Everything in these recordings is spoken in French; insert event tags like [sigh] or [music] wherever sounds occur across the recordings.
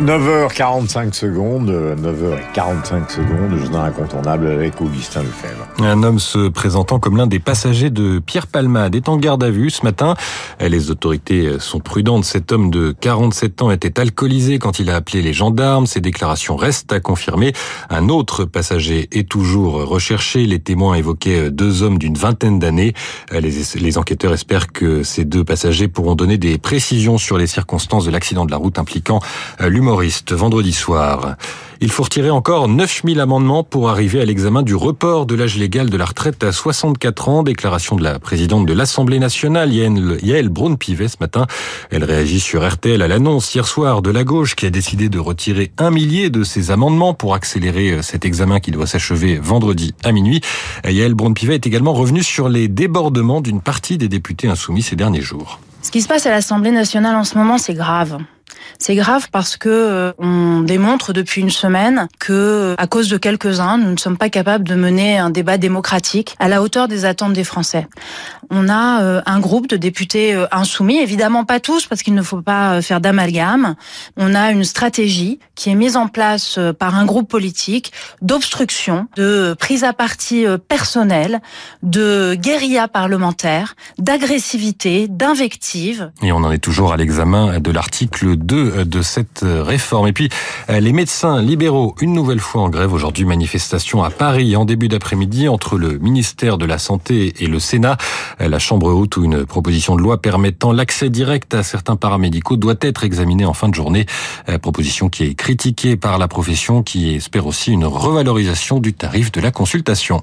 9h45 secondes, 9h45 secondes, journal incontournable avec Augustin Lefebvre. Un homme se présentant comme l'un des passagers de Pierre Palmade est en garde à vue ce matin. Les autorités sont prudentes. Cet homme de 47 ans était alcoolisé quand il a appelé les gendarmes. Ses déclarations restent à confirmer. Un autre passager est toujours recherché. Les témoins évoquaient deux hommes d'une vingtaine d'années. Les, enquêteurs espèrent que ces deux passagers pourront donner des précisions sur les circonstances de l'accident de la route impliquant vendredi soir. Il faut retirer encore 9000 amendements pour arriver à l'examen du report de l'âge légal de la retraite à 64 ans. Déclaration de la présidente de l'Assemblée nationale, Yael Braun-Pivet, ce matin. Elle réagit sur RTL à l'annonce hier soir de la gauche qui a décidé de retirer un millier de ses amendements pour accélérer cet examen qui doit s'achever vendredi à minuit. Yael Braun-Pivet est également revenue sur les débordements d'une partie des députés insoumis ces derniers jours. Ce qui se passe à l'Assemblée nationale en ce moment, c'est grave. C'est grave parce que euh, on démontre depuis une semaine que, à cause de quelques-uns, nous ne sommes pas capables de mener un débat démocratique à la hauteur des attentes des Français. On a euh, un groupe de députés euh, insoumis, évidemment pas tous parce qu'il ne faut pas faire d'amalgame. On a une stratégie qui est mise en place par un groupe politique d'obstruction, de prise à partie personnelle, de guérilla parlementaire, d'agressivité, d'invective. Et on en est toujours à l'examen de l'article 2 de cette réforme. Et puis, les médecins libéraux, une nouvelle fois en grève aujourd'hui, manifestation à Paris en début d'après-midi entre le ministère de la Santé et le Sénat. La Chambre haute où une proposition de loi permettant l'accès direct à certains paramédicaux doit être examinée en fin de journée. Proposition qui est critiquée par la profession qui espère aussi une revalorisation du tarif de la consultation.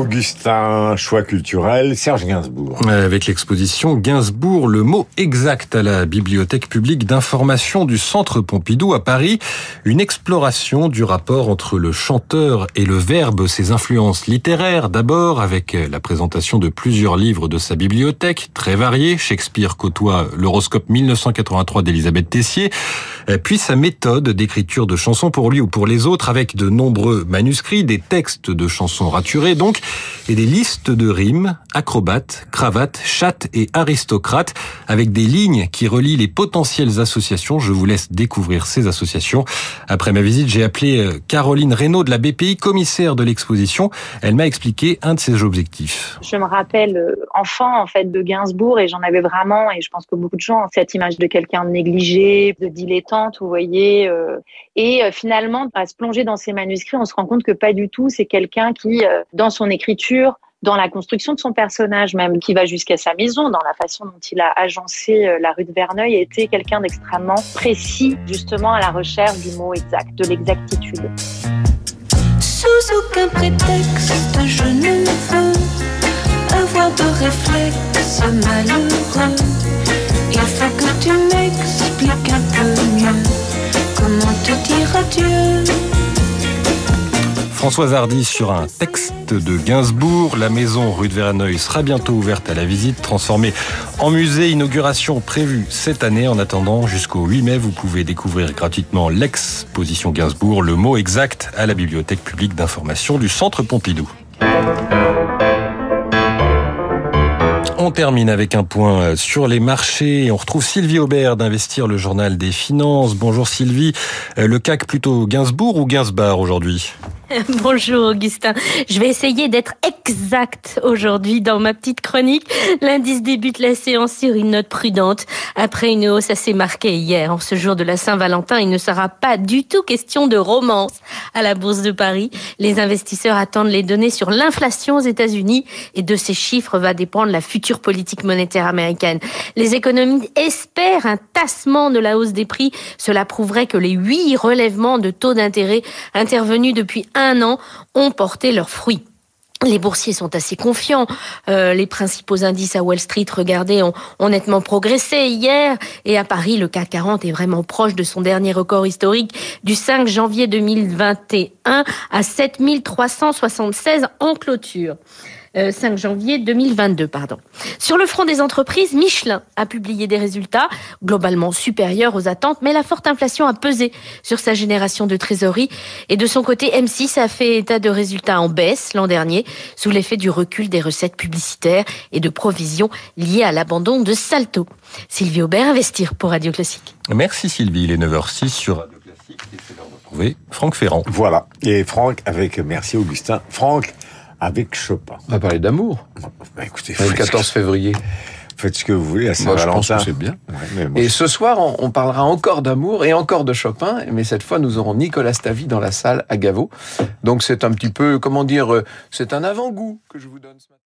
Augustin, choix culturel, Serge Gainsbourg. Avec l'exposition Gainsbourg, le mot exact à la Bibliothèque publique d'information du Centre Pompidou à Paris, une exploration du rapport entre le chanteur et le verbe, ses influences littéraires d'abord, avec la présentation de plusieurs livres de sa bibliothèque, très variés, Shakespeare côtoie l'horoscope 1983 d'Elisabeth Tessier, puis sa méthode d'écriture de chansons pour lui ou pour les autres, avec de nombreux manuscrits, des textes de chansons raturés, donc, et des listes de rimes, acrobates, cravates, chattes et aristocrates, avec des lignes qui relient les potentielles associations. Je vous laisse découvrir ces associations. Après ma visite, j'ai appelé Caroline Reynaud de la BPI, commissaire de l'exposition. Elle m'a expliqué un de ses objectifs. Je me rappelle enfant, en fait, de Gainsbourg et j'en avais vraiment, et je pense que beaucoup de gens cette image de quelqu'un de négligé, de dilettante, vous voyez. Et finalement, à se plonger dans ces manuscrits, on se rend compte que pas du tout. C'est quelqu'un qui, dans son dans la construction de son personnage même, qui va jusqu'à sa maison, dans la façon dont il a agencé la rue de Verneuil, était quelqu'un d'extrêmement précis, justement à la recherche du mot exact, de l'exactitude. Sous aucun prétexte, je ne veux avoir de réflexe malheureux. Il faut que tu m'expliques un peu mieux comment te. Françoise Hardy sur un texte de Gainsbourg. La maison rue de Verneuil sera bientôt ouverte à la visite, transformée en musée. Inauguration prévue cette année. En attendant, jusqu'au 8 mai, vous pouvez découvrir gratuitement l'exposition Gainsbourg, le mot exact à la bibliothèque publique d'information du Centre Pompidou. On termine avec un point sur les marchés. On retrouve Sylvie Aubert d'Investir le journal des finances. Bonjour Sylvie. Le CAC plutôt Gainsbourg ou Gainsbar aujourd'hui? [laughs] Bonjour Augustin. Je vais essayer d'être exact aujourd'hui dans ma petite chronique. L'indice débute la séance sur une note prudente. Après une hausse assez marquée hier, en ce jour de la Saint-Valentin, il ne sera pas du tout question de romance à la Bourse de Paris. Les investisseurs attendent les données sur l'inflation aux États-Unis et de ces chiffres va dépendre la future politique monétaire américaine. Les économistes espèrent un tassement de la hausse des prix. Cela prouverait que les huit relèvements de taux d'intérêt intervenus depuis an ont porté leurs fruits. Les boursiers sont assez confiants. Euh, les principaux indices à Wall Street, regardez, ont, ont, nettement progressé hier. Et à Paris, le CAC 40 est vraiment proche de son dernier record historique du 5 janvier 2021 à 7376 en clôture. Euh, 5 janvier 2022, pardon. Sur le front des entreprises, Michelin a publié des résultats globalement supérieurs aux attentes, mais la forte inflation a pesé sur sa génération de trésorerie. Et de son côté, M6 a fait état de résultats en baisse l'an dernier, sous l'effet du recul des recettes publicitaires et de provisions liées à l'abandon de Salto. Sylvie Aubert, Investir pour Radio Classique. Merci Sylvie, il est 9h06 sur Radio Classique et c'est l'heure de retrouver Franck Ferrand. Voilà. Et Franck avec, merci Augustin, Franck avec Chopin. On va parler d'amour. Bah, écoutez, Le faites, 14 février. faites ce que vous voulez à Moi, je pense Saint-Valentin. que c'est bien. Ouais, Et ce soir, on, on parlera encore d'amour et encore de Chopin, mais cette fois, nous aurons Nicolas Stavi dans la salle à Gaveau. Donc, c'est un petit peu, comment dire, euh, c'est un avant-goût que je vous donne ce matin.